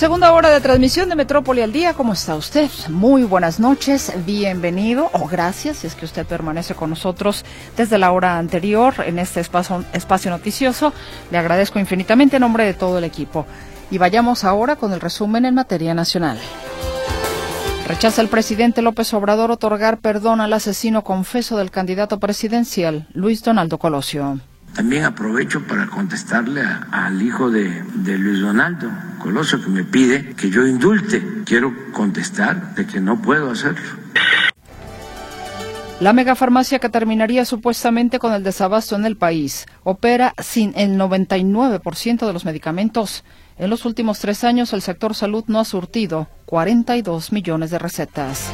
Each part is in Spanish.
Segunda hora de transmisión de Metrópoli al día. ¿Cómo está usted? Muy buenas noches. Bienvenido o gracias si es que usted permanece con nosotros desde la hora anterior en este espacio, noticioso. Le agradezco infinitamente en nombre de todo el equipo. Y vayamos ahora con el resumen en materia nacional. Rechaza el presidente López Obrador otorgar perdón al asesino confeso del candidato presidencial, Luis Donaldo Colosio. También aprovecho para contestarle al hijo de, Luis Donaldo Colosio que me pide que yo indulte. Quiero contestar de que no puedo hacerlo. La megafarmacia que terminaría supuestamente con el desabasto en el país opera sin el 99% de los medicamentos. En los últimos tres años el sector salud no ha surtido 42 millones de recetas.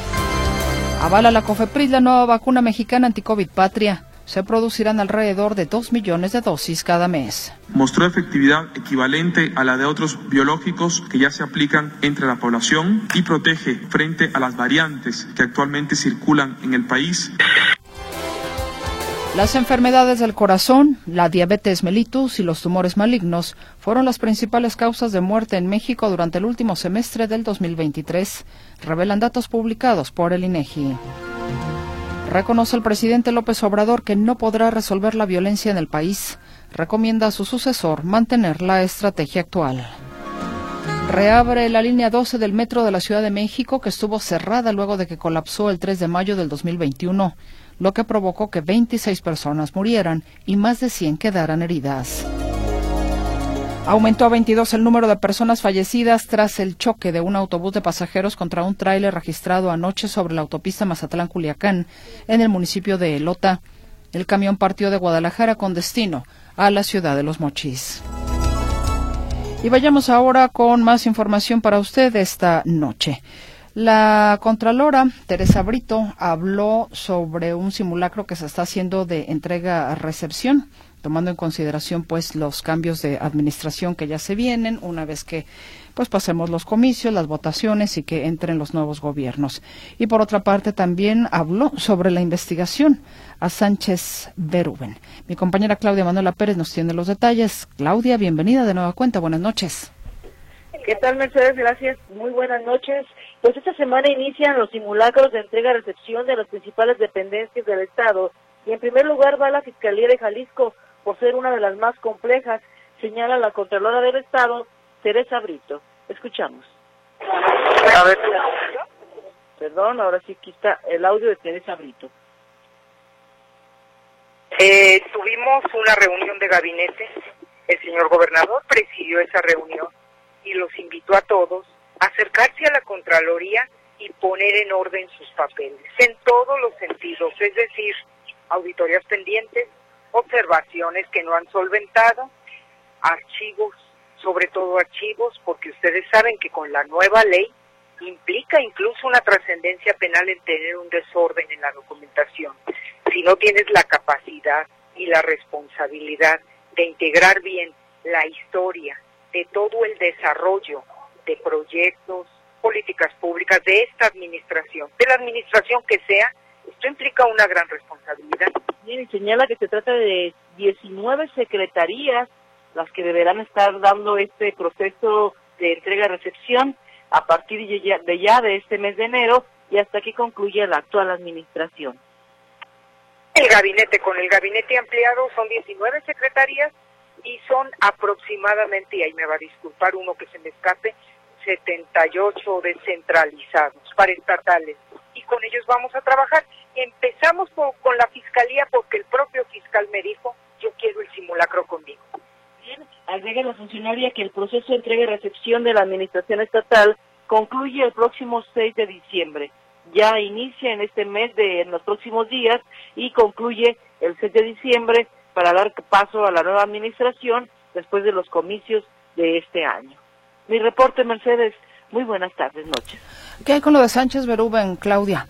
Avala la COFEPRIS la nueva vacuna mexicana anticovid patria se producirán alrededor de 2 millones de dosis cada mes. Mostró efectividad equivalente a la de otros biológicos que ya se aplican entre la población y protege frente a las variantes que actualmente circulan en el país. Las enfermedades del corazón, la diabetes mellitus y los tumores malignos fueron las principales causas de muerte en México durante el último semestre del 2023, revelan datos publicados por el INEGI. Reconoce el presidente López Obrador que no podrá resolver la violencia en el país. Recomienda a su sucesor mantener la estrategia actual. Reabre la línea 12 del metro de la Ciudad de México que estuvo cerrada luego de que colapsó el 3 de mayo del 2021, lo que provocó que 26 personas murieran y más de 100 quedaran heridas. Aumentó a 22 el número de personas fallecidas tras el choque de un autobús de pasajeros contra un tráiler registrado anoche sobre la autopista Mazatlán-Culiacán en el municipio de Elota. El camión partió de Guadalajara con destino a la ciudad de Los Mochis. Y vayamos ahora con más información para usted esta noche. La Contralora Teresa Brito habló sobre un simulacro que se está haciendo de entrega-recepción tomando en consideración pues los cambios de administración que ya se vienen una vez que pues pasemos los comicios, las votaciones y que entren los nuevos gobiernos. Y por otra parte también habló sobre la investigación a Sánchez Berúben. Mi compañera Claudia Manuela Pérez nos tiene los detalles. Claudia, bienvenida de nueva cuenta. Buenas noches. ¿Qué tal, Mercedes? Gracias. Muy buenas noches. Pues esta semana inician los simulacros de entrega-recepción de las principales dependencias del Estado. Y en primer lugar va la Fiscalía de Jalisco, por ser una de las más complejas, señala la Contralora del Estado, Teresa Brito. Escuchamos. A ver. Perdón, ahora sí aquí está el audio de Teresa Brito. Eh, tuvimos una reunión de gabinete, el señor gobernador presidió esa reunión y los invitó a todos a acercarse a la Contraloría y poner en orden sus papeles, en todos los sentidos, es decir, auditorías pendientes, observaciones que no han solventado, archivos, sobre todo archivos, porque ustedes saben que con la nueva ley implica incluso una trascendencia penal en tener un desorden en la documentación. Si no tienes la capacidad y la responsabilidad de integrar bien la historia de todo el desarrollo de proyectos, políticas públicas de esta administración, de la administración que sea, esto implica una gran responsabilidad. Bien, y señala que se trata de 19 secretarías las que deberán estar dando este proceso de entrega-recepción a partir de ya, de ya de este mes de enero y hasta que concluya la actual administración. El gabinete, con el gabinete ampliado son 19 secretarías y son aproximadamente, y ahí me va a disculpar uno que se me escape, 78 descentralizados para estatales con ellos vamos a trabajar. Empezamos con, la fiscalía porque el propio fiscal me dijo, yo quiero el simulacro conmigo. Agrega la funcionaria que el proceso de entrega y recepción de la administración estatal concluye el próximo 6 de diciembre. Ya inicia en este mes de en los próximos días y concluye el 6 de diciembre para dar paso a la nueva administración después de los comicios de este año. Mi reporte, Mercedes. Muy buenas tardes, noches. ¿Qué hay con lo de Sánchez Berúben, Claudia?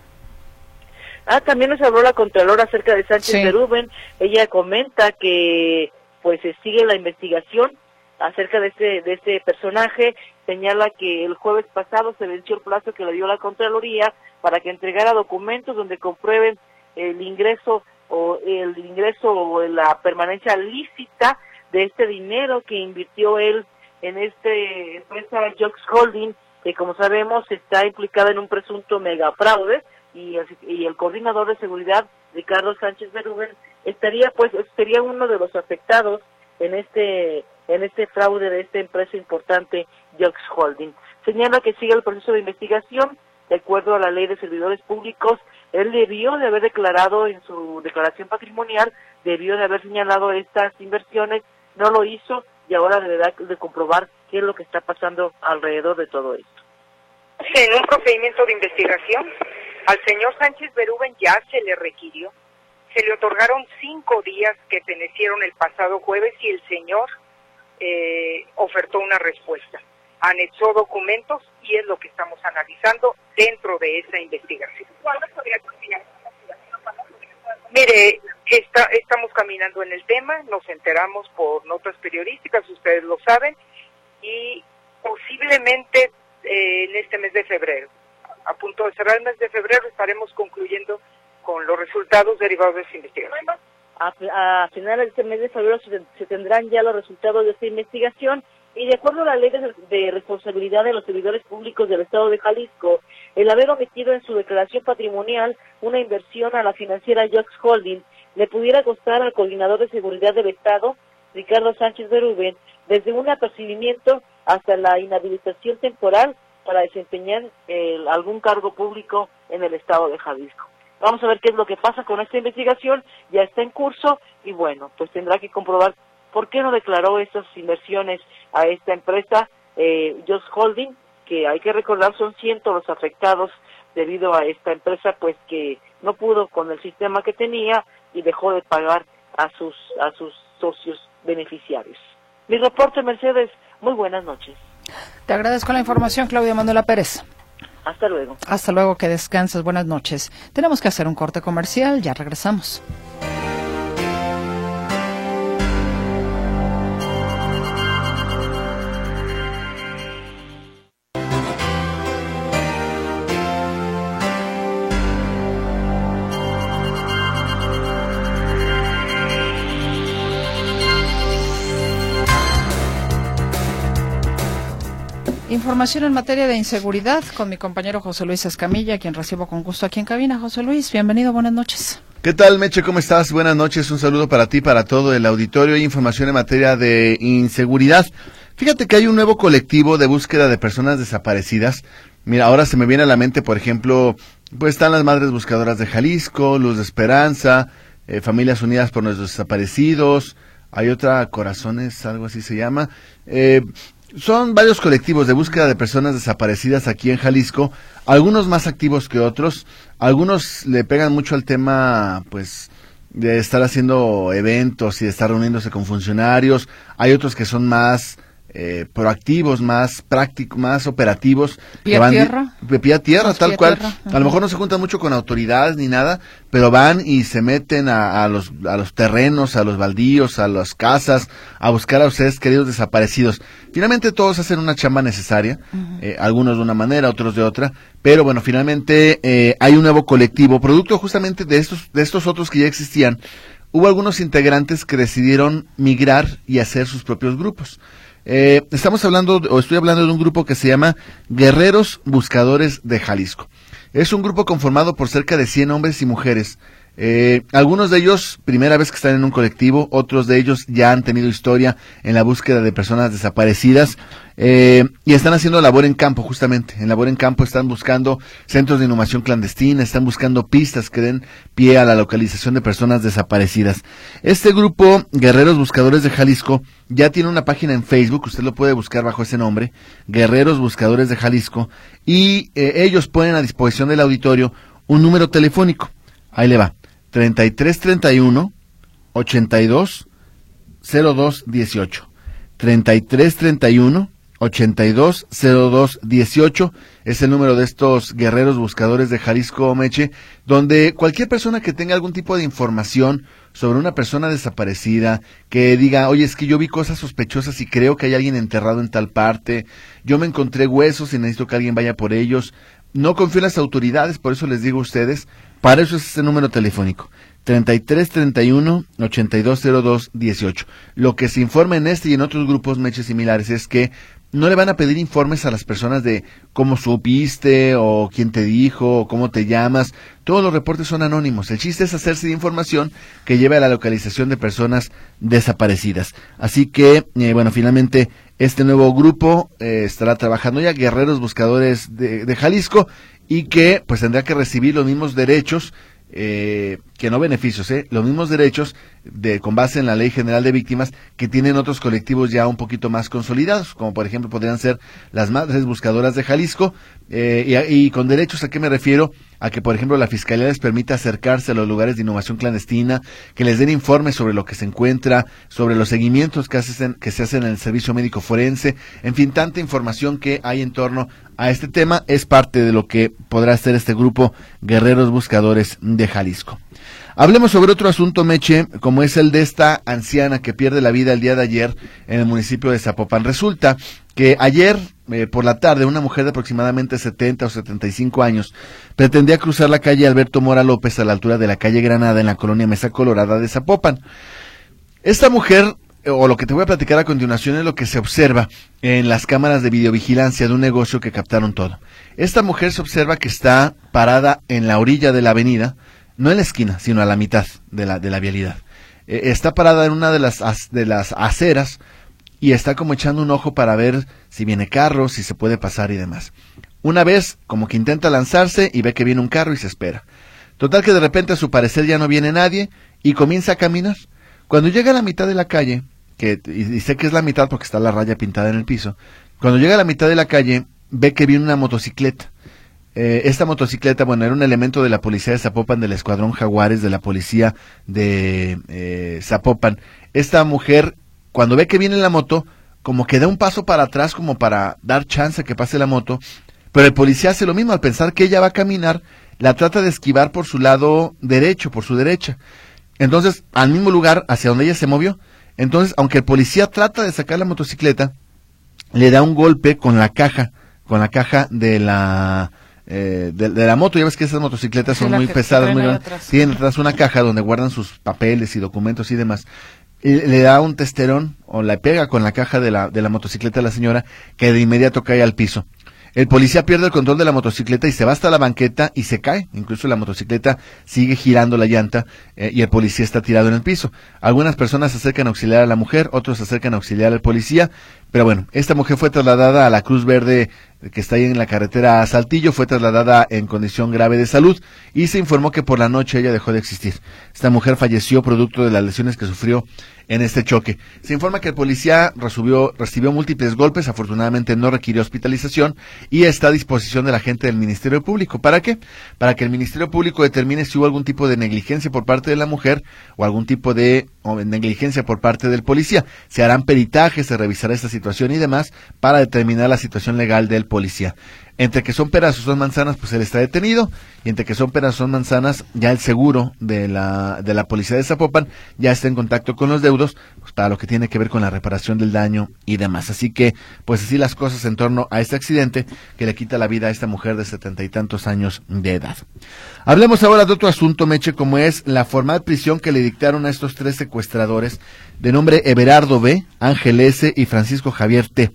Ah, también nos habló la Contralora acerca de Sánchez sí. Berúben. Ella comenta que pues se sigue la investigación acerca de este, de este personaje. Señala que el jueves pasado se venció el plazo que le dio la Contraloría para que entregara documentos donde comprueben el ingreso o el ingreso o la permanencia lícita de este dinero que invirtió él en este empresa Jox Holding, que como sabemos está implicada en un presunto megafraude, y el, y el coordinador de seguridad, Ricardo Sánchez Berúben, estaría pues sería uno de los afectados en este en este fraude de esta empresa importante Jox Holding. Señala que sigue el proceso de investigación de acuerdo a la ley de servidores públicos. Él debió de haber declarado en su declaración patrimonial, debió de haber señalado estas inversiones, no lo hizo y ahora deberá de comprobar qué es lo que está pasando alrededor de todo esto. En un procedimiento de investigación, al señor Sánchez Berúben ya se le requirió, se le otorgaron cinco días que penecieron el pasado jueves y el señor eh, ofertó una respuesta, anexó documentos y es lo que estamos analizando dentro de esa investigación. ¿Cuándo podría Mire, está, estamos caminando en el tema, nos enteramos por notas periodísticas, ustedes lo saben, y posiblemente eh, en este mes de febrero a punto de cerrar el mes de febrero estaremos concluyendo con los resultados derivados de esa investigación. A, a finales de este mes de febrero se, tendrán ya los resultados de esta investigación y de acuerdo a la ley de, responsabilidad de los servidores públicos del Estado de Jalisco, el haber omitido en su declaración patrimonial una inversión a la financiera Jox Holding le pudiera costar al coordinador de seguridad del Estado, Ricardo Sánchez Berúben, desde un apercibimiento hasta la inhabilitación temporal para desempeñar eh, algún cargo público en el estado de Jalisco. Vamos a ver qué es lo que pasa con esta investigación, ya está en curso y bueno, pues tendrá que comprobar por qué no declaró esas inversiones a esta empresa, eh, Just Holding, que hay que recordar son cientos los afectados debido a esta empresa, pues que no pudo con el sistema que tenía y dejó de pagar a sus, a sus socios beneficiarios. Mi reporte, Mercedes, muy buenas noches. Te agradezco la información, Claudia Manuela Pérez. Hasta luego. Hasta luego, que descanses. Buenas noches. Tenemos que hacer un corte comercial, ya regresamos. Información en materia de inseguridad con mi compañero José Luis Escamilla, quien recibo con gusto aquí en cabina. José Luis, bienvenido, buenas noches. ¿Qué tal, Meche? ¿Cómo estás? Buenas noches, un saludo para ti, para todo el auditorio información en materia de inseguridad. Fíjate que hay un nuevo colectivo de búsqueda de personas desaparecidas. Mira, ahora se me viene a la mente, por ejemplo, pues están las Madres Buscadoras de Jalisco, Luz de Esperanza, eh, Familias Unidas por Nuestros Desaparecidos, hay otra, Corazones, algo así se llama. Eh, son varios colectivos de búsqueda de personas desaparecidas aquí en Jalisco, algunos más activos que otros, algunos le pegan mucho al tema, pues, de estar haciendo eventos y de estar reuniéndose con funcionarios, hay otros que son más eh, proactivos, más prácticos, más operativos. ¿Pie a tierra? Pie a tierra, tal cual. A lo mejor no se juntan mucho con autoridades ni nada, pero van y se meten a, los, a los terrenos, a los baldíos, a las casas, a buscar a ustedes queridos desaparecidos. Finalmente todos hacen una chamba necesaria, eh, algunos de una manera, otros de otra, pero bueno, finalmente eh, hay un nuevo colectivo, producto justamente de estos, de estos otros que ya existían. Hubo algunos integrantes que decidieron migrar y hacer sus propios grupos. Eh, estamos hablando, o estoy hablando de un grupo que se llama Guerreros Buscadores de Jalisco. Es un grupo conformado por cerca de 100 hombres y mujeres. Eh, algunos de ellos, primera vez que están en un colectivo, otros de ellos ya han tenido historia en la búsqueda de personas desaparecidas. Eh, y están haciendo labor en campo, justamente. En labor en campo están buscando centros de inhumación clandestina, están buscando pistas que den pie a la localización de personas desaparecidas. Este grupo, Guerreros Buscadores de Jalisco, ya tiene una página en Facebook, usted lo puede buscar bajo ese nombre, Guerreros Buscadores de Jalisco, y eh, ellos ponen a disposición del auditorio un número telefónico. Ahí le va. 3331 82 02 18. 3331 820218 es el número de estos guerreros buscadores de Jalisco Meche, donde cualquier persona que tenga algún tipo de información sobre una persona desaparecida, que diga, oye, es que yo vi cosas sospechosas y creo que hay alguien enterrado en tal parte, yo me encontré huesos y necesito que alguien vaya por ellos, no confío en las autoridades, por eso les digo a ustedes, para eso es este número telefónico. 33 31 8202 18. Lo que se informa en este y en otros grupos meches similares es que no le van a pedir informes a las personas de cómo supiste o quién te dijo o cómo te llamas. Todos los reportes son anónimos. El chiste es hacerse de información que lleve a la localización de personas desaparecidas. Así que, eh, bueno, finalmente este nuevo grupo eh, estará trabajando ya, Guerreros Buscadores de, de Jalisco, y que pues tendrá que recibir los mismos derechos eh, que no beneficios, ¿eh? los mismos derechos de, con base en la Ley General de Víctimas que tienen otros colectivos ya un poquito más consolidados, como por ejemplo podrían ser las Madres Buscadoras de Jalisco, eh, y, con derechos a qué me refiero, a que por ejemplo la Fiscalía les permita acercarse a los lugares de innovación clandestina, que les den informes sobre lo que se encuentra, sobre los seguimientos que, hacen, que se hacen en el servicio médico forense, en fin, tanta información que hay en torno a este tema es parte de lo que podrá ser este grupo Guerreros Buscadores de Jalisco. Hablemos sobre otro asunto, Meche, como es el de esta anciana que pierde la vida el día de ayer en el municipio de Zapopan. Resulta que ayer eh, por la tarde una mujer de aproximadamente 70 o 75 años pretendía cruzar la calle Alberto Mora López a la altura de la calle Granada en la colonia Mesa Colorada de Zapopan. Esta mujer o lo que te voy a platicar a continuación es lo que se observa en las cámaras de videovigilancia de un negocio que captaron todo. Esta mujer se observa que está parada en la orilla de la avenida, no en la esquina, sino a la mitad de la, de la vialidad. Eh, está parada en una de las, de las aceras y está como echando un ojo para ver si viene carro, si se puede pasar y demás. Una vez, como que intenta lanzarse y ve que viene un carro y se espera. Total que de repente a su parecer ya no viene nadie y comienza a caminar. Cuando llega a la mitad de la calle, que, y, sé que es la mitad porque está la raya pintada en el piso, cuando llega a la mitad de la calle, ve que viene una motocicleta. Eh, esta motocicleta, bueno, era un elemento de la policía de Zapopan, del escuadrón Jaguares, de la policía de eh, Zapopan. Esta mujer, cuando ve que viene la moto, como que da un paso para atrás, como para dar chance a que pase la moto, pero el policía hace lo mismo, al pensar que ella va a caminar, la trata de esquivar por su lado derecho, por su derecha. Entonces, al mismo lugar hacia donde ella se movió, entonces, aunque el policía trata de sacar la motocicleta, le da un golpe con la caja, con la caja de la eh, de, la moto. Ya ves que esas motocicletas son muy pesadas, muy grandes. Tienen atrás una caja donde guardan sus papeles y documentos y demás. Y le da un testerón o la pega con la caja de la, de la motocicleta a la señora que de inmediato cae al piso. El policía pierde el control de la motocicleta y se va hasta la banqueta y se cae. Incluso la motocicleta sigue girando la llanta eh, y el policía está tirado en el piso. Algunas personas se acercan a auxiliar a la mujer, otros se acercan a auxiliar al policía. Pero bueno, esta mujer fue trasladada a la Cruz Verde que está ahí en la carretera a Saltillo, fue trasladada en condición grave de salud y se informó que por la noche ella dejó de existir. Esta mujer falleció producto de las lesiones que sufrió en este choque. Se informa que el policía recibió, recibió múltiples golpes, afortunadamente no requirió hospitalización y está a disposición de la gente del Ministerio Público. ¿Para qué? Para que el Ministerio Público determine si hubo algún tipo de negligencia por parte de la mujer o algún tipo de negligencia por parte del policía. Se harán peritajes, se revisará esta situación y demás para determinar la situación legal del policía. Entre que son peras o son manzanas, pues él está detenido. Y entre que son peras o son manzanas, ya el seguro de la, de la policía de Zapopan ya está en contacto con los deudos para lo que tiene que ver con la reparación del daño y demás. Así que, pues así las cosas en torno a este accidente que le quita la vida a esta mujer de setenta y tantos años de edad. Hablemos ahora de otro asunto, Meche, como es la formal prisión que le dictaron a estos tres secuestradores de nombre Everardo B., Ángel S. y Francisco Javier T.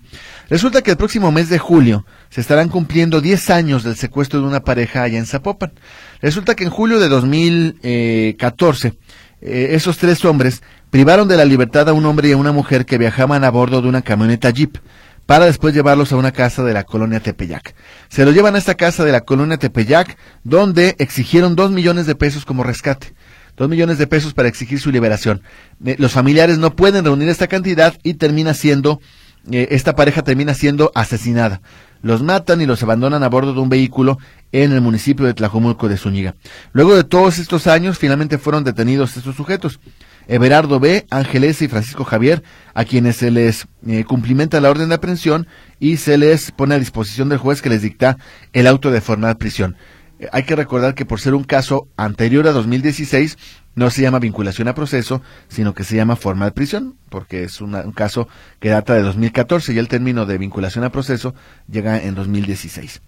Resulta que el próximo mes de julio se estarán cumpliendo 10 años del secuestro de una pareja allá en Zapopan. Resulta que en julio de 2014, eh, esos tres hombres privaron de la libertad a un hombre y a una mujer que viajaban a bordo de una camioneta Jeep para después llevarlos a una casa de la colonia Tepeyac. Se los llevan a esta casa de la colonia Tepeyac, donde exigieron dos millones de pesos como rescate. Dos millones de pesos para exigir su liberación. Eh, los familiares no pueden reunir esta cantidad y termina siendo eh, esta pareja termina siendo asesinada. Los matan y los abandonan a bordo de un vehículo en el municipio de Tlajomulco de Zúñiga. Luego de todos estos años, finalmente fueron detenidos estos sujetos. Everardo B., Ángeles y Francisco Javier, a quienes se les eh, cumplimenta la orden de aprehensión y se les pone a disposición del juez que les dicta el auto de formal prisión. Eh, hay que recordar que por ser un caso anterior a 2016, no se llama vinculación a proceso, sino que se llama forma de prisión, porque es un caso que data de 2014 y el término de vinculación a proceso llega en 2016.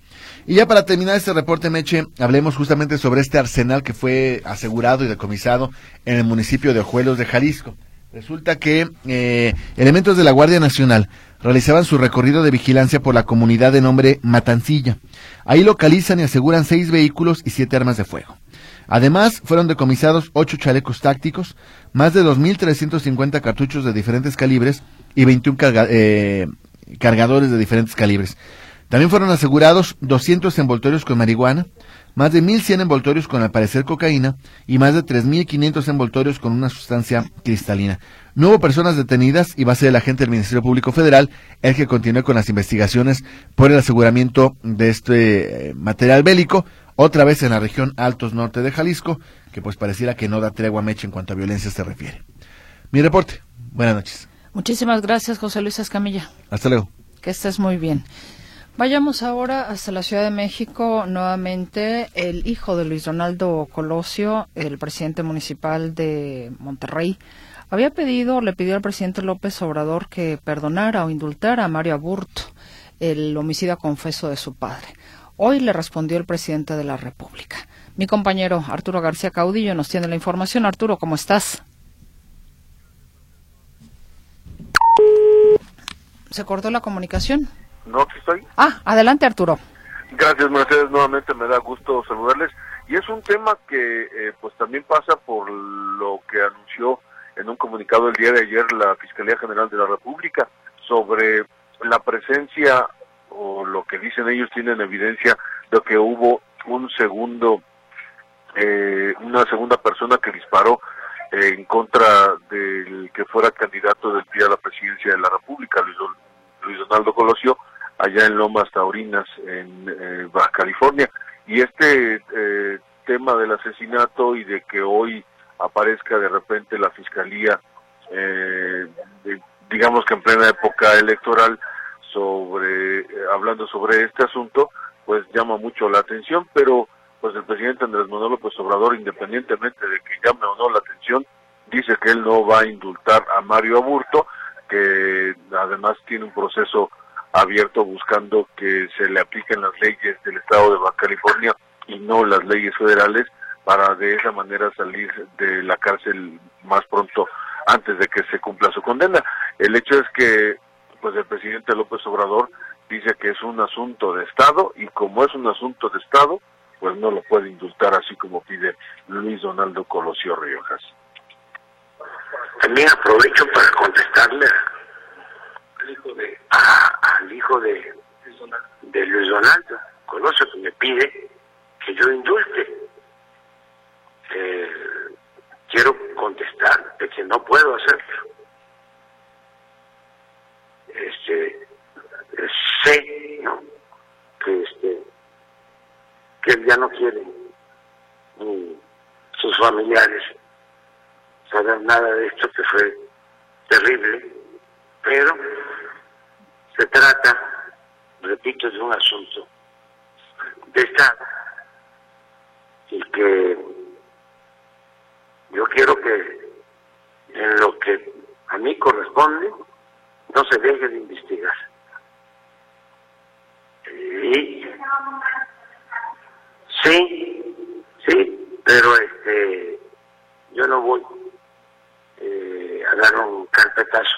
Y ya para terminar este reporte, Meche, hablemos justamente sobre este arsenal que fue asegurado y decomisado en el municipio de Ojuelos de Jalisco. Resulta que eh, elementos de la Guardia Nacional realizaban su recorrido de vigilancia por la comunidad de nombre Matancilla. Ahí localizan y aseguran seis vehículos y siete armas de fuego. Además, fueron decomisados ocho chalecos tácticos, más de 2.350 cartuchos de diferentes calibres y 21 eh, cargadores de diferentes calibres. También fueron asegurados 200 envoltorios con marihuana, más de 1.100 envoltorios con al parecer cocaína y más de 3.500 envoltorios con una sustancia cristalina. No hubo personas detenidas y va a ser el agente del Ministerio Público Federal el que continúe con las investigaciones por el aseguramiento de este eh, material bélico, otra vez en la región Altos Norte de Jalisco, que pues pareciera que no da tregua a Meche en cuanto a violencia se refiere. Mi reporte. Buenas noches. Muchísimas gracias, José Luis Escamilla. Hasta luego. Que estés muy bien. Vayamos ahora hasta la Ciudad de México. Nuevamente, el hijo de Luis Donaldo Colosio, el presidente municipal de Monterrey, había pedido, le pidió al presidente López Obrador que perdonara o indultara a Mario Aburto, el homicida confeso de su padre. Hoy le respondió el presidente de la República. Mi compañero Arturo García Caudillo nos tiene la información. Arturo, ¿cómo estás? ¿Se cortó la comunicación? No, aquí estoy. Ah, adelante Arturo. Gracias Mercedes, nuevamente me da gusto saludarles. Y es un tema que eh, pues también pasa por lo que anunció en un comunicado el día de ayer la Fiscalía General de la República sobre la presencia o lo que dicen ellos tienen evidencia de que hubo un segundo, eh, una segunda persona que disparó en contra del que fuera candidato del día a la presidencia de la República, Luis, Luis Donaldo Colosio, allá en Lomas Taurinas, en eh, Baja California. Y este eh, tema del asesinato y de que hoy aparezca de repente la fiscalía, eh, digamos que en plena época electoral, hablando sobre este asunto, pues llama mucho la atención, pero pues el presidente Andrés Manuel López Obrador, independientemente de que llame o no la atención, dice que él no va a indultar a Mario Aburto, que además tiene un proceso abierto buscando que se le apliquen las leyes del estado de Baja California y no las leyes federales para de esa manera salir de la cárcel más pronto antes de que se cumpla su condena. El hecho es que pues el presidente López Obrador dice que es un asunto de Estado y como es un asunto de Estado, pues no lo puede indultar así como pide Luis Donaldo Colosio Riojas. También aprovecho para contestarle al hijo de, al hijo de, de Luis Donaldo Colosio que me pide que yo indulte. Eh, quiero contestar de que no puedo hacerlo. Este, sé que este que él ya no quiere ni sus familiares saber nada de esto que fue terrible pero se trata, repito, de un asunto de Estado y que yo quiero que en lo que a mí corresponde no se deje de investigar. Y sí, sí, pero este yo no voy eh, a dar un carpetazo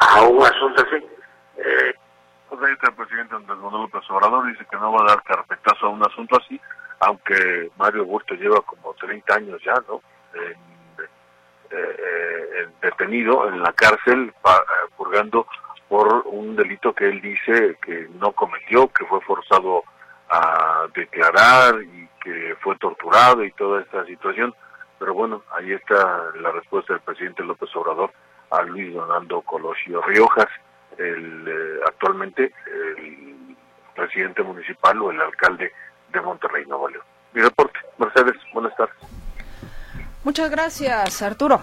a un asunto así. Eh, pues el presidente Andrés Manuel López Obrador, dice que no va a dar carpetazo a un asunto así, aunque Mario Burto lleva como 30 años ya, ¿no? Eh, eh, detenido en la cárcel, eh, purgando por un delito que él dice que no cometió, que fue forzado a declarar y que fue torturado y toda esta situación. Pero bueno, ahí está la respuesta del presidente López Obrador a Luis Donaldo Colosio Riojas, el, eh, actualmente el presidente municipal o el alcalde de Monterrey, Nuevo León. Mi reporte. Mercedes, buenas tardes. Muchas gracias, Arturo.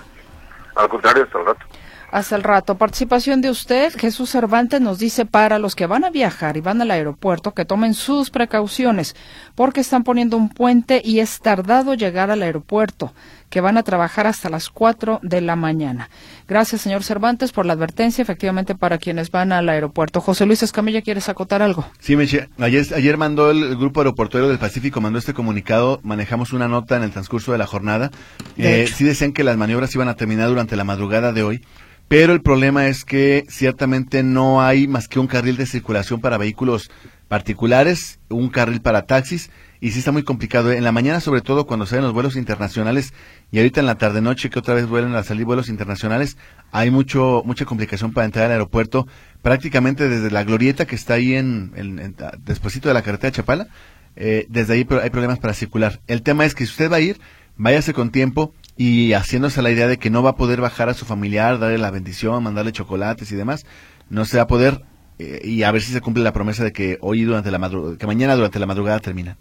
Al contrario, hasta el rato. Hasta el rato. Participación de usted, Jesús Cervantes nos dice para los que van a viajar y van al aeropuerto que tomen sus precauciones porque están poniendo un puente y es tardado llegar al aeropuerto, que van a trabajar hasta las 4 de la mañana. Gracias, señor Cervantes, por la advertencia, efectivamente, para quienes van al aeropuerto. José Luis Escamilla, ¿quieres acotar algo? Sí, Meche. Ayer, ayer mandó el, Grupo Aeroportuario del Pacífico, mandó este comunicado, manejamos una nota en el transcurso de la jornada. Eh, sí decían que las maniobras iban a terminar durante la madrugada de hoy pero el problema es que ciertamente no hay más que un carril de circulación para vehículos particulares, un carril para taxis, y sí está muy complicado. En la mañana, sobre todo, cuando salen los vuelos internacionales, y ahorita en la tarde-noche, que otra vez vuelven a salir vuelos internacionales, hay mucho mucha complicación para entrar al aeropuerto, prácticamente desde la glorieta que está ahí en, en, de la carretera de Chapala, eh, desde ahí hay problemas para circular. El tema es que si usted va a ir, váyase con tiempo, y haciéndose la idea de que no va a poder bajar a su familiar, darle la bendición, mandarle chocolates y demás, no se va a poder eh, y a ver si se cumple la promesa de que hoy durante la madrugada, que mañana durante la madrugada termina.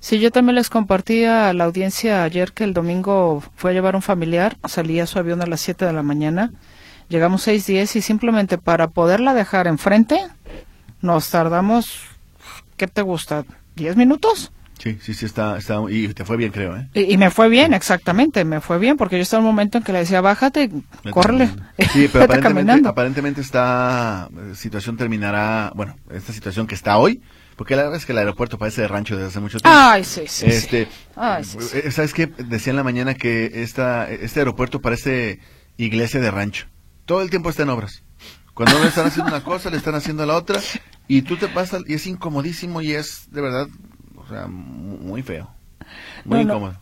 Sí, yo también les compartí a la audiencia ayer que el domingo fue a llevar un familiar, salía su avión a las 7 de la mañana, llegamos 6.10 y simplemente para poderla dejar enfrente nos tardamos, ¿qué te gusta? ¿10 minutos? Sí, sí, sí, está, está, y te fue bien, creo, ¿eh? Y, me fue bien, exactamente, me fue bien, porque yo estaba en un momento en que le decía, bájate, córrele. Sí, pero aparentemente, aparentemente esta eh, situación terminará, bueno, esta situación que está hoy, porque la verdad es que el aeropuerto parece de rancho desde hace mucho tiempo. Ay, sí, sí. Este, eh, ¿Sabes qué? Decía en la mañana que esta, este aeropuerto parece iglesia de rancho. Todo el tiempo está en obras. Cuando le están haciendo una cosa, le están haciendo la otra, y tú te pasas, y es incomodísimo, y es de verdad muy feo. Muy incómodo.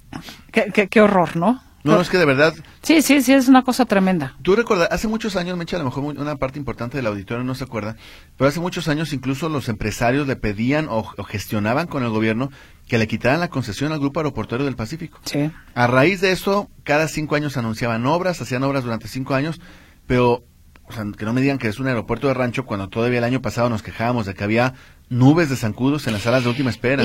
Qué, horror, ¿no? No, es que de verdad. Sí, sí, sí, es una cosa tremenda. Tú recuerdas, hace muchos años, me echa a lo mejor una parte importante del auditorio no se acuerda, pero hace muchos años incluso los empresarios le pedían o, gestionaban con el gobierno que le quitaran la concesión al Grupo Aeroportuario del Pacífico. Sí. A raíz de eso, cada cinco años anunciaban obras, hacían obras durante cinco años, pero o sea, que no me digan que es un aeropuerto de rancho cuando todavía el año pasado nos quejábamos de que había nubes de zancudos en las salas de última espera,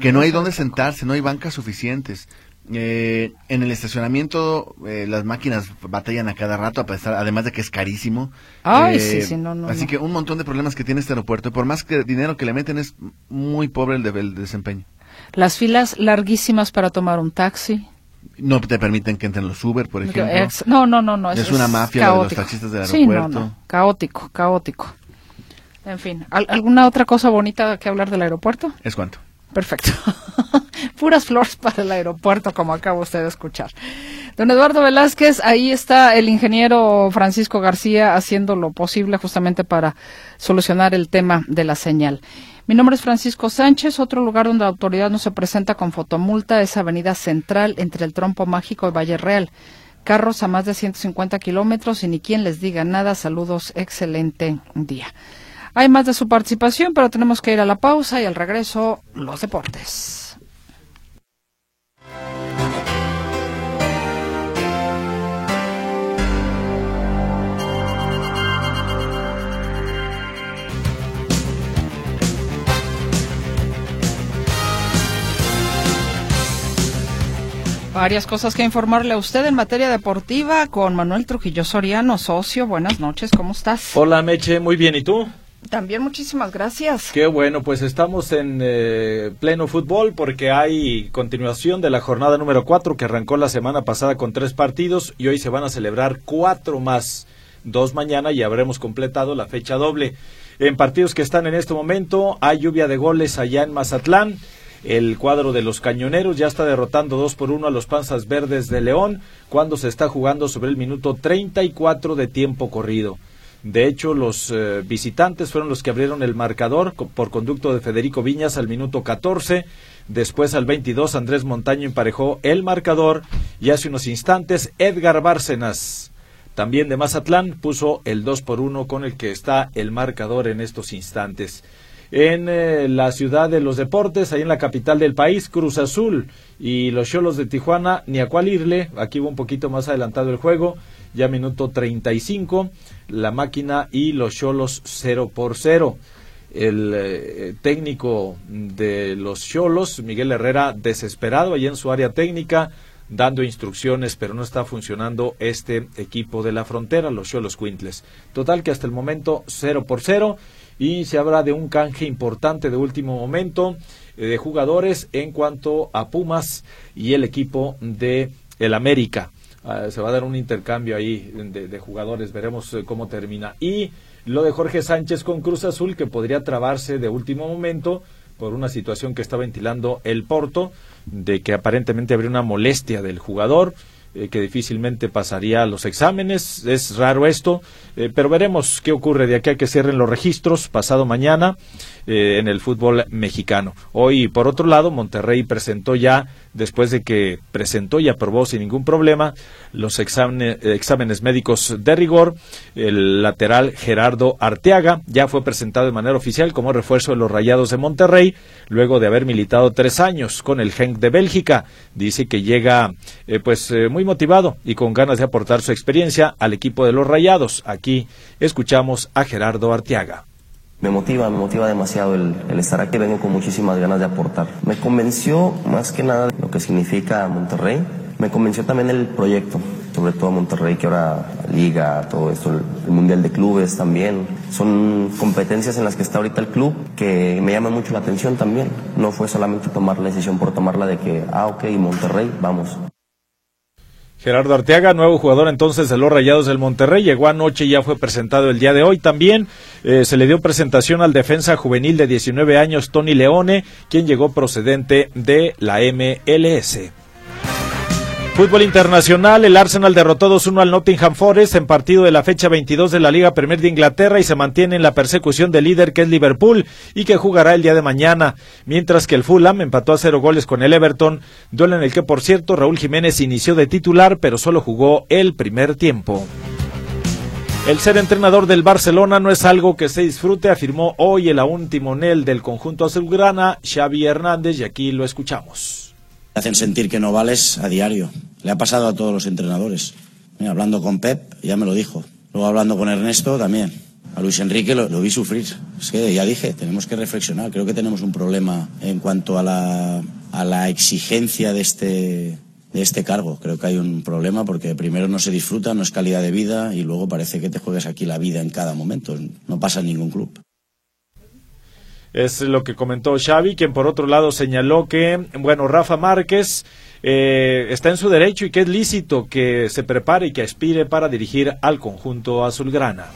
que no hay dónde sentarse, no hay bancas suficientes. Eh, en el estacionamiento eh, las máquinas batallan a cada rato, a pesar, además de que es carísimo. Ay, sí, eh, sí, no, no, así que un montón de problemas que tiene este aeropuerto. Por más que dinero que le meten es muy pobre el, el desempeño. Las filas larguísimas para tomar un taxi. No te permiten que entren los Uber, por ejemplo. no, no, no, no. Es, una mafia de los taxistas del aeropuerto. Sí, no, Caótico, caótico. En fin, ¿alguna otra cosa bonita que hablar del aeropuerto? Es cuanto. Perfecto. Puras flores para el aeropuerto, como acaba usted de escuchar. Don Eduardo Velázquez, ahí está el ingeniero Francisco García haciendo lo posible justamente para solucionar el tema de la señal. Mi nombre es Francisco Sánchez. Otro lugar donde la autoridad no se presenta con fotomulta es Avenida Central entre el Trompo Mágico y Valle Real. Carros a más de 150 kilómetros y ni quien les diga nada. Saludos, excelente día. Hay más de su participación, pero tenemos que ir a la pausa y al regreso los deportes. Varias cosas que informarle a usted en materia deportiva con Manuel Trujillo Soriano, socio. Buenas noches, ¿cómo estás? Hola Meche, muy bien, ¿y tú? También muchísimas gracias. Qué bueno, pues estamos en eh, pleno fútbol porque hay continuación de la jornada número 4 que arrancó la semana pasada con tres partidos y hoy se van a celebrar cuatro más, dos mañana y habremos completado la fecha doble. En partidos que están en este momento hay lluvia de goles allá en Mazatlán. El cuadro de los cañoneros ya está derrotando 2 por 1 a los Panzas Verdes de León cuando se está jugando sobre el minuto 34 de tiempo corrido. De hecho, los eh, visitantes fueron los que abrieron el marcador por conducto de Federico Viñas al minuto 14. Después al 22 Andrés Montaño emparejó el marcador y hace unos instantes Edgar Bárcenas, también de Mazatlán, puso el 2 por 1 con el que está el marcador en estos instantes. En eh, la ciudad de los deportes, ahí en la capital del país, Cruz Azul y los Cholos de Tijuana, ni a cuál irle, aquí va un poquito más adelantado el juego, ya minuto 35, la máquina y los Cholos 0 por 0. El eh, técnico de los Cholos, Miguel Herrera, desesperado allá en su área técnica, dando instrucciones, pero no está funcionando este equipo de la frontera, los Cholos Quintles. Total que hasta el momento 0 por 0 y se habla de un canje importante de último momento eh, de jugadores en cuanto a Pumas y el equipo de el América. Ah, se va a dar un intercambio ahí de, jugadores, veremos eh, cómo termina. Y lo de Jorge Sánchez con Cruz Azul, que podría trabarse de último momento por una situación que está ventilando el Porto, de que aparentemente habría una molestia del jugador. Eh, que difícilmente pasaría los exámenes. Es raro esto, eh, pero veremos qué ocurre de aquí a que cierren los registros pasado mañana eh, en el fútbol mexicano. Hoy, por otro lado, Monterrey presentó ya, después de que presentó y aprobó sin ningún problema los exámenes, médicos de rigor, el lateral Gerardo Arteaga ya fue presentado de manera oficial como refuerzo de los Rayados de Monterrey, luego de haber militado tres años con el Genk de Bélgica. Dice que llega pues muy motivado y con ganas de aportar su experiencia al equipo de los Rayados. Aquí escuchamos a Gerardo Arteaga. Me motiva, me motiva demasiado el, estar aquí, vengo con muchísimas ganas de aportar. Me convenció más que nada lo que significa Monterrey, me convenció también el proyecto, sobre todo Monterrey, que ahora liga, todo esto, el, Mundial de Clubes también. Son competencias en las que está ahorita el club que me llaman mucho la atención también. No fue solamente tomar la decisión por tomarla de que, ah, ok, Monterrey, vamos. Gerardo Arteaga, nuevo jugador entonces de los Rayados del Monterrey, llegó anoche y ya fue presentado el día de hoy. También eh, se le dio presentación al defensa juvenil de 19 años, Tony Leone, quien llegó procedente de la MLS. Fútbol internacional, el Arsenal derrotó 2-1 al Nottingham Forest en partido de la fecha 22 de la Liga Premier de Inglaterra y se mantiene en la persecución del líder que es Liverpool y que jugará el día de mañana, mientras que el Fulham empató a cero goles con el Everton, duelo en el que por cierto Raúl Jiménez inició de titular pero solo jugó el primer tiempo. El ser entrenador del Barcelona no es algo que se disfrute, afirmó hoy el aún timonel del conjunto azulgrana, Xavi Hernández, y aquí lo escuchamos hacen sentir que no vales a diario. Le ha pasado a todos los entrenadores. hablando con Pep, ya me lo dijo. Luego hablando con Ernesto también. A Luis Enrique lo, vi sufrir. Es que ya dije, tenemos que reflexionar. Creo que tenemos un problema en cuanto a la, a la exigencia de este, de este cargo. Creo que hay un problema porque primero no se disfruta, no es calidad de vida y luego parece que te juegas aquí la vida en cada momento. No pasa en ningún club. Es lo que comentó Xavi, quien por otro lado señaló que, bueno, Rafa Márquez eh, está en su derecho y que es lícito que se prepare y que aspire para dirigir al conjunto azulgrana.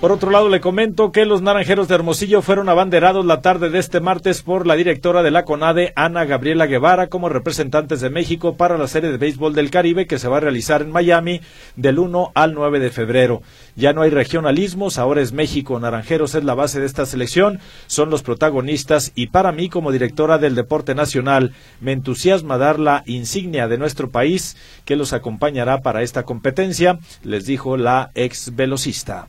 Por otro lado, le comento que los naranjeros de Hermosillo fueron abanderados la tarde de este martes por la directora de la CONADE, Ana Gabriela Guevara, como representantes de México para la Serie de Béisbol del Caribe que se va a realizar en Miami del 1 al 9 de febrero. Ya no hay regionalismos, ahora es México. Naranjeros es la base de esta selección, son los protagonistas y para mí como directora del deporte nacional me entusiasma dar la insignia de nuestro país que los acompañará para esta competencia, les dijo la ex velocista.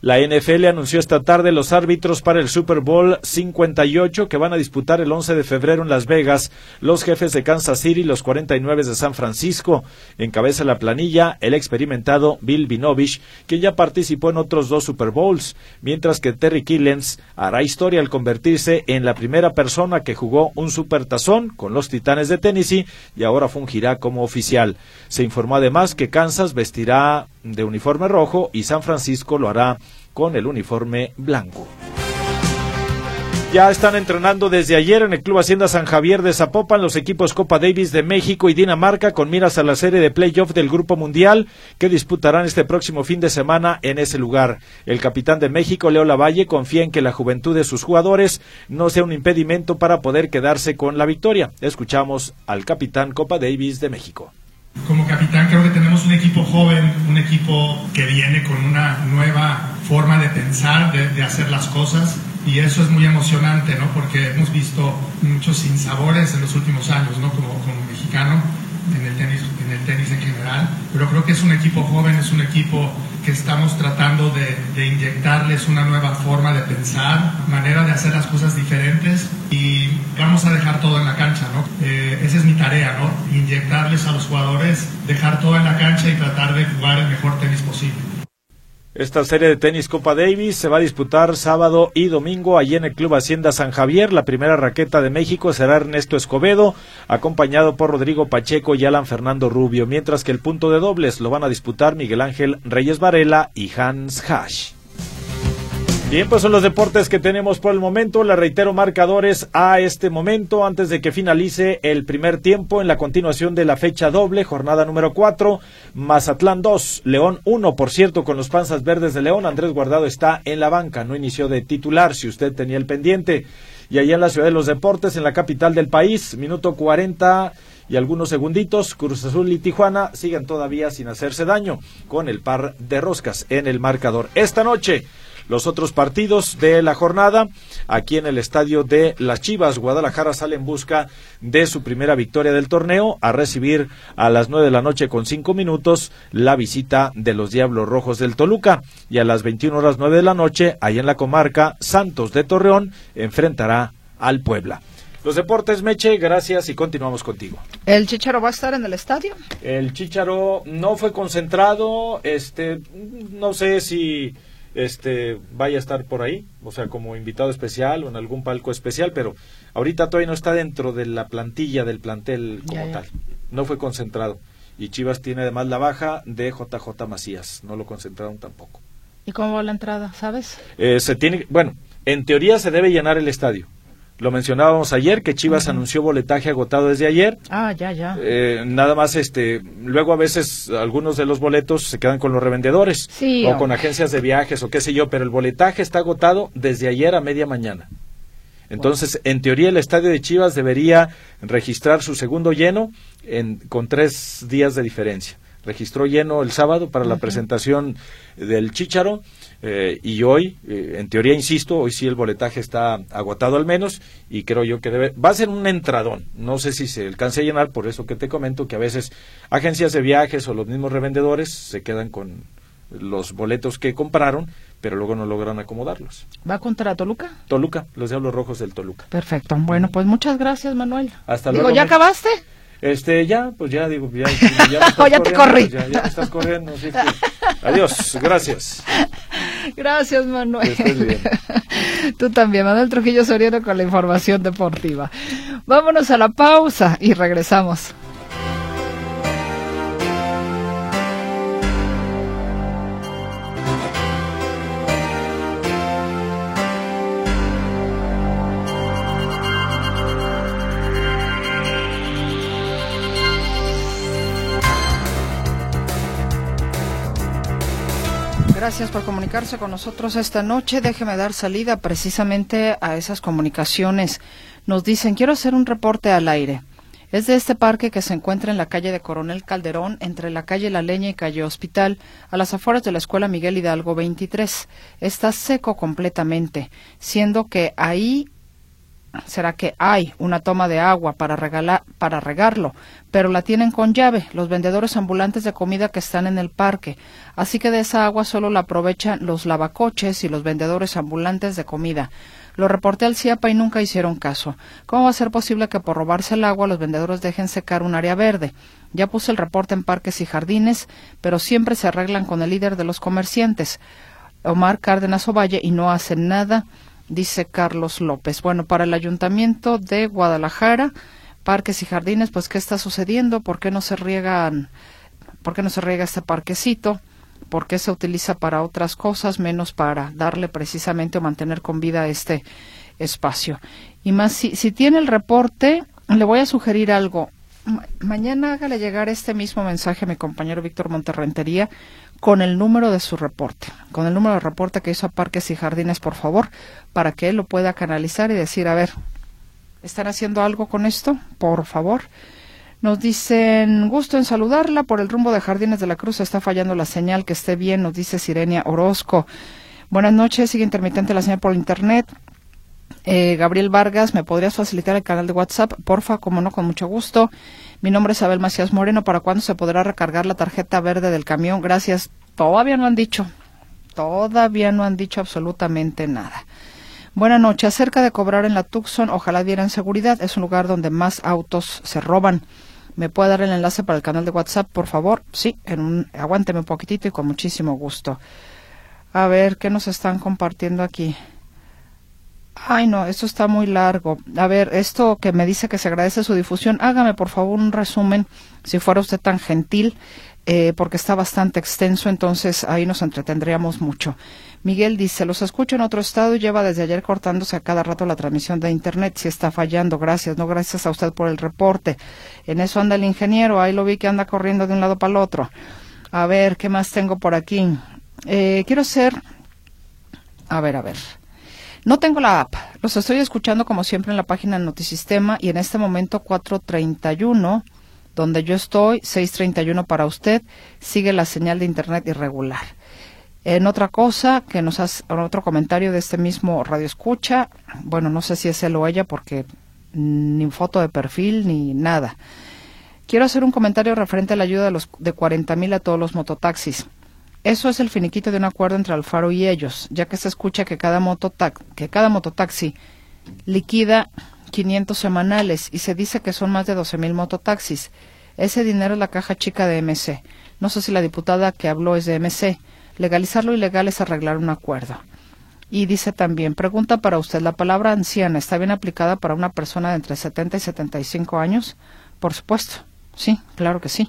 La NFL anunció esta tarde los árbitros para el Super Bowl 58 que van a disputar el 11 de febrero en Las Vegas los jefes de Kansas City y los 49 de San Francisco. Encabeza la planilla el experimentado Bill Vinovich, quien ya participó en otros dos Super Bowls, mientras que Terry Killens hará historia al convertirse en la primera persona que jugó un supertazón con los Titanes de Tennessee y ahora fungirá como oficial. Se informó además que Kansas vestirá de uniforme rojo y San Francisco lo hará con el uniforme blanco. Ya están entrenando desde ayer en el Club Hacienda San Javier de Zapopan los equipos Copa Davis de México y Dinamarca con miras a la serie de playoff del Grupo Mundial que disputarán este próximo fin de semana en ese lugar. El capitán de México, Leo Lavalle, confía en que la juventud de sus jugadores no sea un impedimento para poder quedarse con la victoria. Escuchamos al capitán Copa Davis de México. Como capitán creo que tenemos un equipo joven, un equipo que viene con una nueva forma de pensar, de, hacer las cosas y eso es muy emocionante, ¿no? Porque hemos visto muchos sinsabores en los últimos años, ¿no? Como, como mexicano en el tenis, en el tenis en general, pero creo que es un equipo joven, es un equipo que estamos tratando de, inyectarles una nueva forma de pensar, manera de hacer las cosas diferentes y vamos a dejar todo en la cancha, ¿no? Eh, esa es mi tarea, ¿no? Inyectarles a los jugadores, dejar todo en la cancha y tratar de jugar el mejor tenis posible. Esta serie de tenis Copa Davis se va a disputar sábado y domingo allí en el Club Hacienda San Javier. La primera raqueta de México será Ernesto Escobedo, acompañado por Rodrigo Pacheco y Alan Fernando Rubio, mientras que el punto de dobles lo van a disputar Miguel Ángel Reyes Varela y Hans Hash. Bien, pues son los deportes que tenemos por el momento. Le reitero marcadores a este momento antes de que finalice el primer tiempo en la continuación de la fecha doble, jornada número 4. Mazatlán 2, León 1. Por cierto, con los panzas verdes de León, Andrés Guardado está en la banca, no inició de titular, si usted tenía el pendiente. Y allá en la ciudad de los deportes, en la capital del país, minuto 40 y algunos segunditos, Cruz Azul y Tijuana siguen todavía sin hacerse daño con el par de roscas en el marcador. Esta noche los otros partidos de la jornada. Aquí en el estadio de Las Chivas, Guadalajara sale en busca de su primera victoria del torneo a recibir a las nueve de la noche con cinco minutos la visita de los Diablos Rojos del Toluca. Y a las 21 horas nueve de la noche, ahí en la comarca, Santos de Torreón enfrentará al Puebla. Los deportes, Meche, gracias y continuamos contigo. ¿El Chicharo va a estar en el estadio? El Chicharo no fue concentrado, este, no sé si este vaya a estar por ahí, o sea, como invitado especial o en algún palco especial, pero ahorita todavía no está dentro de la plantilla del plantel como tal. No fue concentrado. Y Chivas tiene además la baja de JJ Macías, no lo concentraron tampoco. ¿Y cómo va la entrada, sabes? Eh, se tiene, bueno, en teoría se debe llenar el estadio. Lo mencionábamos ayer, que Chivas anunció boletaje agotado desde ayer. Ah, ya, ya. Eh, nada más, este, luego a veces algunos de los boletos se quedan con los revendedores. o con agencias de viajes o qué sé yo, pero el boletaje está agotado desde ayer a media mañana. Entonces, en teoría, el estadio de Chivas debería registrar su segundo lleno en, con tres días de diferencia. Registró lleno el sábado para la presentación del Chícharo eh, y hoy, eh, en teoría, insisto, hoy sí el boletaje está agotado al menos y creo yo que debe, va a ser un entradón. No sé si se alcance a llenar, por eso que te comento que a veces agencias de viajes o los mismos revendedores se quedan con los boletos que compraron, pero luego no logran acomodarlos. ¿Va contra Toluca? Toluca, los Diablos Rojos del Toluca. Perfecto. Bueno, pues muchas gracias, Manuel. Hasta Digo, luego. ¿ya acabaste? Este, ya, pues ya digo, ya, ya, te corrí. ya, ya, estás corriendo. Adiós, gracias. Gracias, Manuel. Tú también, Manuel Trujillo Soriano con la información deportiva. Vámonos a la pausa y regresamos. Gracias por comunicarse con nosotros esta noche. Déjeme dar salida precisamente a esas comunicaciones. Nos dicen, quiero hacer un reporte al aire. Es de este parque que se encuentra en la calle de Coronel Calderón, entre la calle La Leña y calle Hospital, a las afueras de la Escuela Miguel Hidalgo 23. Está seco completamente, siendo que ahí será que hay una toma de agua para, regalar, para regarlo, pero la tienen con llave los vendedores ambulantes de comida que están en el parque. Así que de esa agua solo la aprovechan los lavacoches y los vendedores ambulantes de comida. Lo reporté al CIAPA y nunca hicieron caso. ¿Cómo va a ser posible que por robarse el agua los vendedores dejen secar un área verde? Ya puse el reporte en parques y jardines, pero siempre se arreglan con el líder de los comerciantes, Omar Cárdenas Ovalle, y no hacen nada dice Carlos López. Bueno, para el Ayuntamiento de Guadalajara, Parques y Jardines, pues ¿qué está sucediendo? ¿Por qué no se riegan, por qué no se riega este parquecito? ¿Por qué se utiliza para otras cosas menos para darle precisamente o mantener con vida este espacio? Y más, si, si tiene el reporte, le voy a sugerir algo. Mañana hágale llegar este mismo mensaje a mi compañero Víctor Monterrentería con el número de su reporte, con el número de reporte que hizo a Parques y Jardines, por favor, para que él lo pueda canalizar y decir, a ver, ¿están haciendo algo con esto? Por favor. Nos dicen, gusto en saludarla, por el rumbo de Jardines de la Cruz está fallando la señal, que esté bien, nos dice Sirenia Orozco. Buenas noches, sigue intermitente la señal por internet. Eh, Gabriel Vargas, ¿me podrías facilitar el canal de WhatsApp? Porfa, como no, con mucho gusto. Mi nombre es Abel Macías Moreno. ¿Para cuándo se podrá recargar la tarjeta verde del camión? Gracias. Todavía no han dicho. Todavía no han dicho absolutamente nada. Buenas noches. Acerca de cobrar en la Tucson, ojalá dieran seguridad. Es un lugar donde más autos se roban. ¿Me puede dar el enlace para el canal de WhatsApp, por favor? Sí, en un, aguánteme un poquitito y con muchísimo gusto. A ver, ¿qué nos están compartiendo aquí? Ay, no, esto está muy largo. A ver, esto que me dice que se agradece su difusión, hágame por favor un resumen, si fuera usted tan gentil, eh, porque está bastante extenso, entonces ahí nos entretendríamos mucho. Miguel dice, los escucho en otro estado y lleva desde ayer cortándose a cada rato la transmisión de Internet. Si está fallando, gracias. No, gracias a usted por el reporte. En eso anda el ingeniero, ahí lo vi que anda corriendo de un lado para el otro. A ver, ¿qué más tengo por aquí? Eh, quiero ser... A ver, a ver. No tengo la app. Los estoy escuchando como siempre en la página Notisistema y en este momento 431, donde yo estoy, 631 para usted, sigue la señal de Internet irregular. En otra cosa, que nos hace otro comentario de este mismo radio escucha, bueno, no sé si es él o ella porque ni foto de perfil ni nada. Quiero hacer un comentario referente a la ayuda de los de 40 mil a todos los mototaxis. Eso es el finiquito de un acuerdo entre Alfaro y ellos, ya que se escucha que cada, que cada mototaxi liquida 500 semanales y se dice que son más de 12 mil mototaxis. Ese dinero es la caja chica de MC. No sé si la diputada que habló es de MC. Legalizar lo ilegal es arreglar un acuerdo. Y dice también, pregunta para usted, ¿la palabra anciana está bien aplicada para una persona de entre 70 y 75 años? Por supuesto, sí, claro que sí.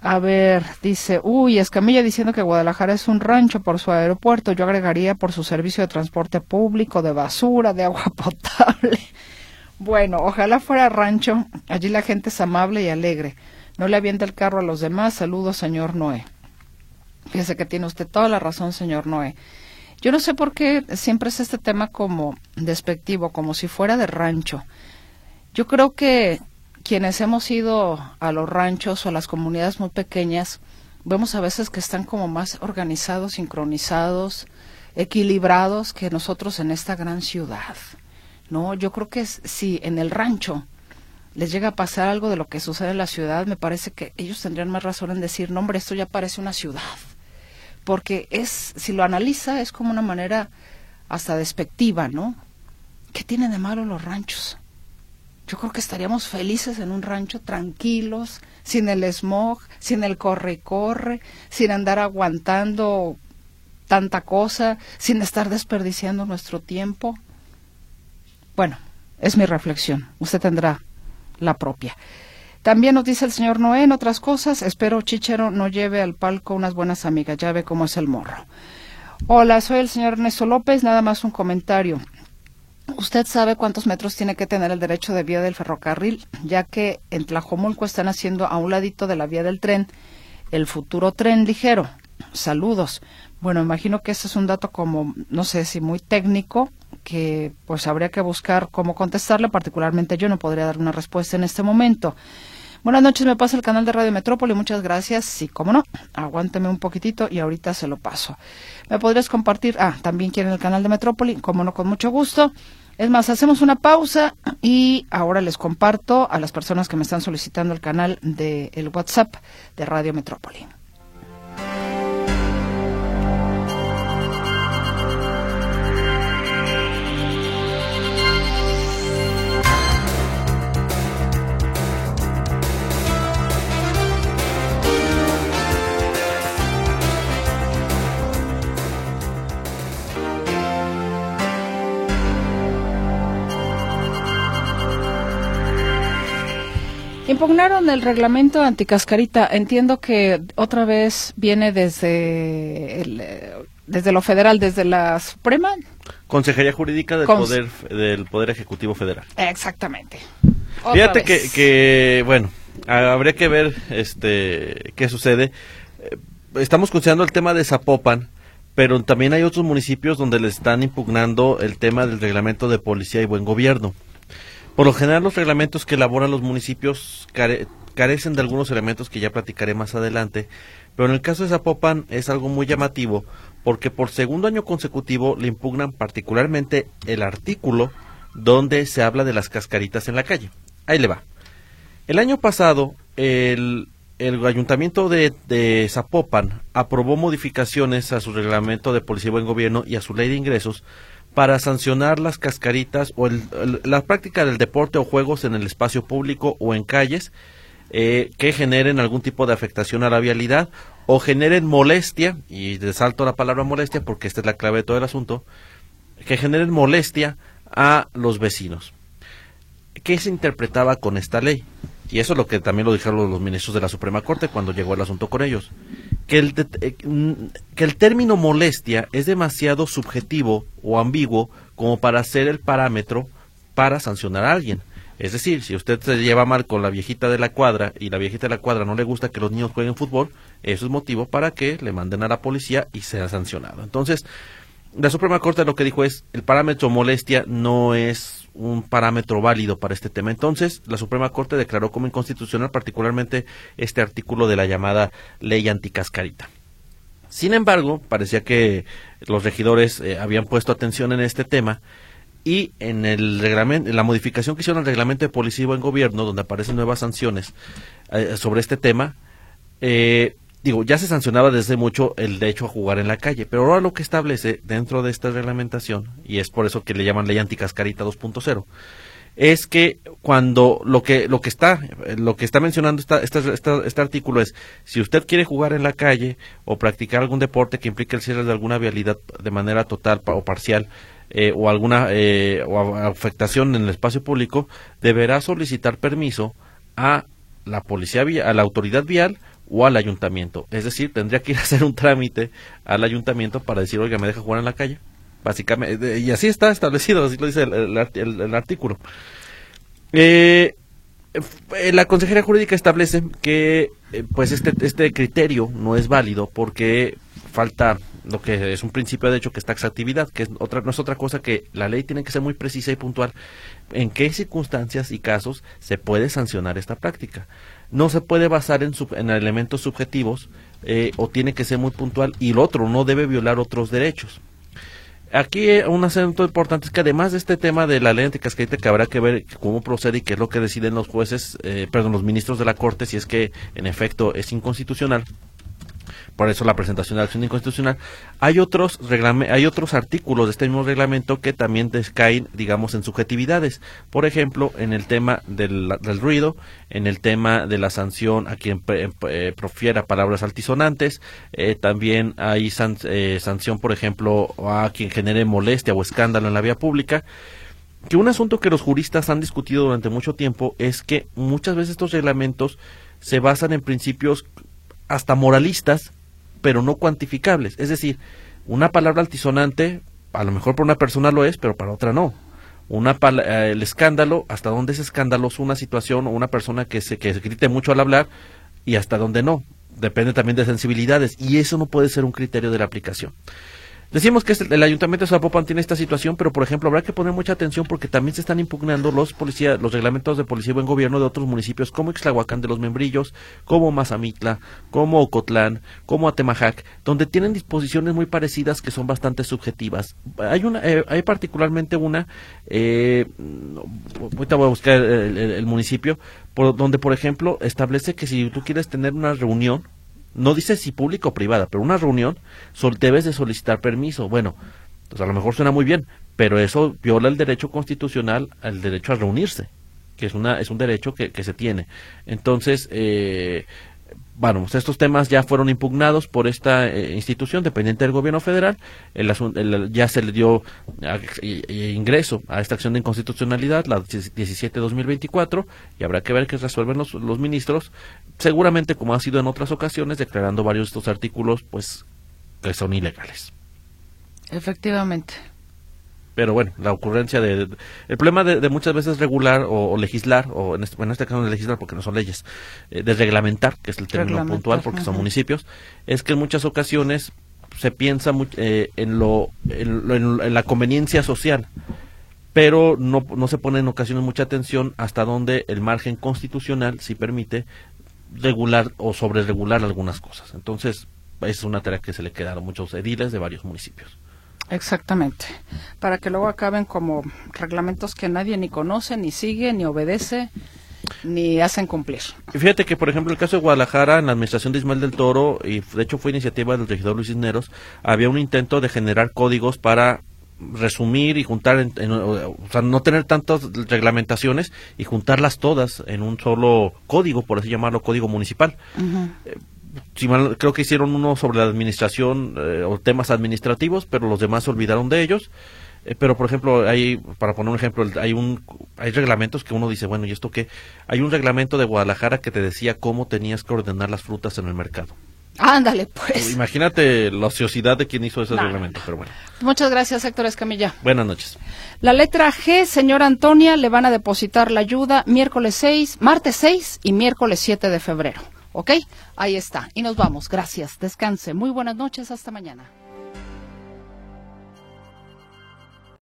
A ver, dice, uy, Escamilla diciendo que Guadalajara es un rancho por su aeropuerto. Yo agregaría por su servicio de transporte público, de basura, de agua potable. Bueno, ojalá fuera rancho. Allí la gente es amable y alegre. No le avienta el carro a los demás. Saludos, señor Noé. Fíjese que tiene usted toda la razón, señor Noé. Yo no sé por qué siempre es este tema como despectivo, como si fuera de rancho. Yo creo que quienes hemos ido a los ranchos o a las comunidades muy pequeñas, vemos a veces que están como más organizados, sincronizados, equilibrados que nosotros en esta gran ciudad. No, yo creo que si en el rancho les llega a pasar algo de lo que sucede en la ciudad, me parece que ellos tendrían más razón en decir, no, hombre, esto ya parece una ciudad porque es, si lo analiza, es como una manera hasta despectiva, ¿no? ¿Qué tienen de malo los ranchos? Yo creo que estaríamos felices en un rancho, tranquilos, sin el smog, sin el corre corre, sin andar aguantando tanta cosa, sin estar desperdiciando nuestro tiempo. Bueno, es mi reflexión. Usted tendrá la propia. También nos dice el señor Noé en otras cosas, espero Chichero no lleve al palco unas buenas amigas, ya ve cómo es el morro. Hola, soy el señor Ernesto López, nada más un comentario. ¿Usted sabe cuántos metros tiene que tener el derecho de vía del ferrocarril? Ya que en Tlajomulco están haciendo a un ladito de la vía del tren el futuro tren ligero. Saludos. Bueno, imagino que ese es un dato como, no sé si muy técnico, que pues habría que buscar cómo contestarle. Particularmente yo no podría dar una respuesta en este momento. Buenas noches, me pasa el canal de Radio Metrópoli, muchas gracias. Sí, cómo no, aguánteme un poquitito y ahorita se lo paso. ¿Me podrías compartir? Ah, también quieren el canal de Metrópoli, como no, con mucho gusto. Es más, hacemos una pausa y ahora les comparto a las personas que me están solicitando el canal de el WhatsApp de Radio Metrópoli. Impugnaron el reglamento anticascarita. Entiendo que otra vez viene desde eh, desde lo federal, desde la Suprema. Consejería Jurídica del Poder del Poder Ejecutivo Federal. Exactamente. Fíjate que, que, bueno, habría que ver este qué sucede. Eh, estamos considerando el tema de Zapopan, pero también hay otros municipios donde le están impugnando el tema del reglamento de policía y buen gobierno. Por lo general, los reglamentos que elaboran los municipios carecen de algunos elementos que ya platicaré más adelante, pero en el caso de Zapopan es algo muy llamativo porque por segundo año consecutivo le impugnan particularmente el artículo donde se habla de las cascaritas en la calle. Ahí le va. El año pasado, el, el ayuntamiento de, de, Zapopan aprobó modificaciones a su reglamento de policía y buen gobierno y a su ley de ingresos para sancionar las cascaritas o la práctica del deporte o juegos en el espacio público o en calles eh, que generen algún tipo de afectación a la vialidad o generen molestia, y desalto la palabra molestia porque esta es la clave de todo el asunto, que generen molestia a los vecinos. ¿Qué se interpretaba con esta ley? Y eso es lo que también lo dijeron los ministros de la Suprema Corte cuando llegó el asunto con ellos. Que el, eh, que el término molestia es demasiado subjetivo o ambiguo como para ser el parámetro para sancionar a alguien. Es decir, si usted se lleva mal con la viejita de la cuadra y la viejita de la cuadra no le gusta que los niños jueguen fútbol, eso es motivo para que le manden a la policía y sea sancionado. Entonces, la Suprema Corte lo que dijo es, el parámetro molestia no es un parámetro válido para este tema. Entonces, la Suprema Corte declaró como inconstitucional particularmente este artículo de la llamada ley anticascarita. Sin embargo, parecía que los regidores eh, habían puesto atención en este tema y en el reglamento, en la modificación que hicieron al reglamento de policía y gobierno, donde aparecen nuevas sanciones eh, sobre este tema, eh, digo, ya se sancionaba desde mucho el derecho a jugar en la calle, pero ahora lo que establece dentro de esta reglamentación, y es por eso que le llaman ley anticascarita 2.0, es que cuando lo que lo que está lo que está mencionando esta, este artículo es si usted quiere jugar en la calle o practicar algún deporte que implique el cierre de alguna vialidad de manera total o parcial eh, o alguna eh, o afectación en el espacio público deberá solicitar permiso a la policía a la autoridad vial o al ayuntamiento. Es decir, tendría que ir a hacer un trámite al ayuntamiento para decir, oiga, me deja jugar en la calle. Básicamente, y así está establecido, así lo dice el, artículo. Eh, eh, la Consejería Jurídica establece que eh, pues este, este criterio no es válido porque falta lo que es un principio de hecho que es taxatividad, que es otra, no es otra cosa que la ley tiene que ser muy precisa y puntual en qué circunstancias y casos se puede sancionar esta práctica no se puede basar en, en elementos subjetivos eh, o tiene que ser muy puntual y el otro no debe violar otros derechos. Aquí eh, un asunto importante es que además de este tema de la ley anticascarita que habrá que ver cómo procede y qué es lo que deciden los jueces, eh, perdón, los ministros de la Corte si es que en efecto es inconstitucional, por eso la presentación de la acción inconstitucional. Hay otros, hay otros artículos de este mismo reglamento que también descaen, digamos, en subjetividades. Por ejemplo, en el tema del, ruido, en el tema de la sanción a quien eh, profiera palabras altisonantes, eh, también hay eh, sanción, por ejemplo, a quien genere molestia o escándalo en la vía pública que un asunto que los juristas han discutido durante mucho tiempo es que muchas veces estos reglamentos se basan en principios hasta moralistas pero no cuantificables. Es decir, una palabra altisonante, a lo mejor para una persona lo es, pero para otra no. Una eh, el escándalo, hasta dónde es escandaloso una situación o una persona que se, que se grite mucho al hablar y hasta dónde no. Depende también de sensibilidades y eso no puede ser un criterio de la aplicación. Decimos que el Ayuntamiento de Zapopan tiene esta situación, pero por ejemplo habrá que poner mucha atención porque también se están impugnando los policía, los reglamentos de policía y buen gobierno de otros municipios como Ixtlahuacán de los Membrillos, como Mazamitla, como Ocotlán, como Atemajac, donde tienen disposiciones muy parecidas que son bastante subjetivas. Hay una, eh, hay particularmente una, eh, ahorita voy a buscar el, municipio, por, donde por ejemplo establece que si tú quieres tener una reunión no dice si pública o privada, pero una reunión debes de solicitar permiso. Bueno, pues a lo mejor suena muy bien, pero eso viola el derecho constitucional al derecho a reunirse, que es, una, es un derecho que, que se tiene. Entonces, eh, bueno, estos temas ya fueron impugnados por esta eh, institución dependiente del gobierno federal. El, ya se le dio ingreso a esta acción de inconstitucionalidad, la 17-2024, y habrá que ver qué resuelven los, los ministros, seguramente como ha sido en otras ocasiones, declarando varios de estos artículos, pues, que son ilegales. Efectivamente pero bueno, la ocurrencia de... el problema de, muchas veces regular o, legislar, o en este, en este, caso de legislar porque no son leyes, eh, de reglamentar, que es el término puntual porque son municipios, es que en muchas ocasiones se piensa eh, en, lo, en, la conveniencia social, pero no, no se pone en ocasiones mucha atención hasta donde el margen constitucional sí permite regular o sobre regular algunas cosas. Entonces, esa es una tarea que se le quedaron muchos ediles de varios municipios. Exactamente. Para que luego acaben como reglamentos que nadie ni conoce, ni sigue, ni obedece, ni hacen cumplir. Fíjate que, por ejemplo, el caso de Guadalajara, en la administración de Ismael del Toro, y de hecho fue iniciativa del regidor Luis Cisneros, había un intento de generar códigos para resumir y juntar, o sea, no tener tantas reglamentaciones y juntarlas todas en un solo código, por así llamarlo, código municipal creo que hicieron uno sobre la administración eh, o temas administrativos, pero los demás se olvidaron de ellos. Eh, pero, por ejemplo, hay, para poner un ejemplo, hay, un, hay reglamentos que uno dice, bueno, ¿y esto qué? Hay un reglamento de Guadalajara que te decía cómo tenías que ordenar las frutas en el mercado. Ándale, pues. Imagínate la ociosidad de quien hizo ese reglamento, pero bueno. Muchas gracias, Héctor Escamilla. Buenas noches. La letra G, señora Antonia, le van a depositar la ayuda miércoles 6, martes 6 y miércoles 7 de febrero. ¿Ok? Ahí está. Y nos vamos. Gracias. Descanse. Muy buenas noches. Hasta mañana.